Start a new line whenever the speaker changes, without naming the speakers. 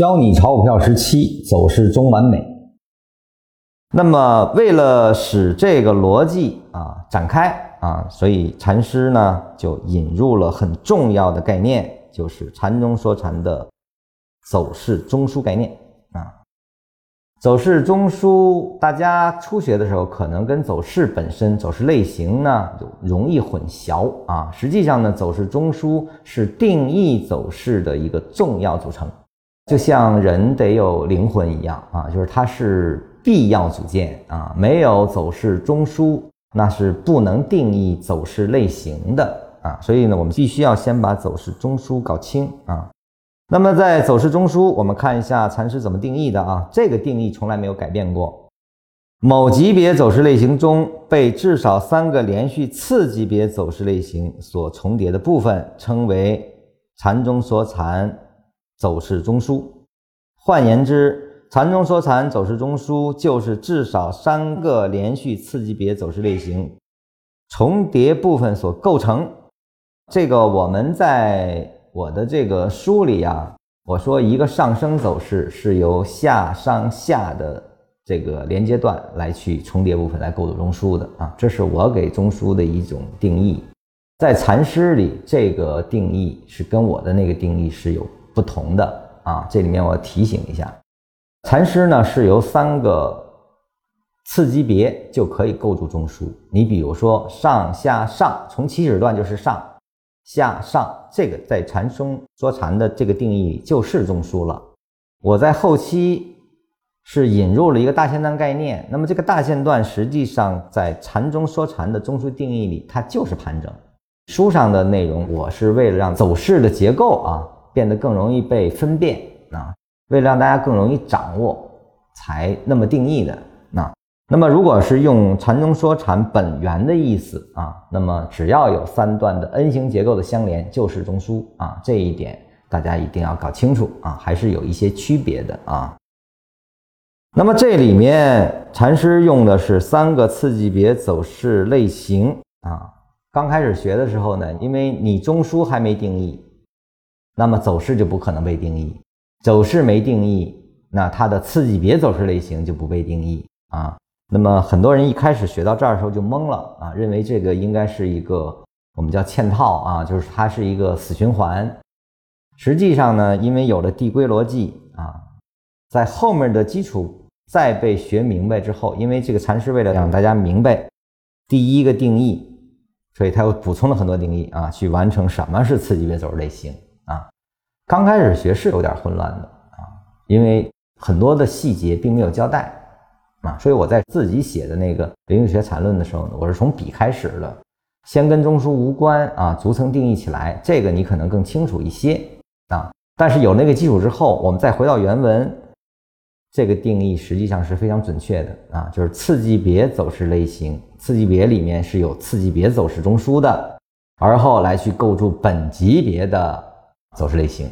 教你炒股票时期走势中完美。那么，为了使这个逻辑啊展开啊，所以禅师呢就引入了很重要的概念，就是禅中说禅的走势中枢概念啊。走势中枢，大家初学的时候可能跟走势本身、走势类型呢就容易混淆啊。实际上呢，走势中枢是定义走势的一个重要组成。就像人得有灵魂一样啊，就是它是必要组件啊，没有走势中枢，那是不能定义走势类型的啊。所以呢，我们必须要先把走势中枢搞清啊。那么在走势中枢，我们看一下禅师怎么定义的啊？这个定义从来没有改变过。某级别走势类型中被至少三个连续次级别走势类型所重叠的部分，称为禅中所禅。走势中枢，换言之，禅中说禅走势中枢就是至少三个连续次级别走势类型重叠部分所构成。这个我们在我的这个书里啊，我说一个上升走势是由下上下的这个连接段来去重叠部分来构筑中枢的啊，这是我给中枢的一种定义。在禅师里，这个定义是跟我的那个定义是有。不同的啊，这里面我提醒一下，禅师呢是由三个次级别就可以构筑中枢。你比如说上下上，从起始段就是上下上，这个在禅中说禅的这个定义里就是中枢了。我在后期是引入了一个大线段概念，那么这个大线段实际上在禅中说禅的中枢定义里，它就是盘整。书上的内容我是为了让走势的结构啊。变得更容易被分辨啊，为了让大家更容易掌握，才那么定义的啊。那么，如果是用禅宗说禅本源的意思啊，那么只要有三段的 N 型结构的相连，就是中枢啊。这一点大家一定要搞清楚啊，还是有一些区别的啊。那么这里面禅师用的是三个次级别走势类型啊。刚开始学的时候呢，因为你中枢还没定义。那么走势就不可能被定义，走势没定义，那它的次级别走势类型就不被定义啊。那么很多人一开始学到这儿的时候就懵了啊，认为这个应该是一个我们叫嵌套啊，就是它是一个死循环。实际上呢，因为有了递归逻辑啊，在后面的基础再被学明白之后，因为这个禅师为了让大家明白第一个定义，所以他又补充了很多定义啊，去完成什么是次级别走势类型。刚开始学是有点混乱的啊，因为很多的细节并没有交代啊，所以我在自己写的那个《灵学禅论》的时候呢，我是从笔开始的，先跟中枢无关啊，逐层定义起来，这个你可能更清楚一些啊。但是有那个基础之后，我们再回到原文，这个定义实际上是非常准确的啊，就是次级别走势类型，次级别里面是有次级别走势中枢的，而后来去构筑本级别的。走势类型。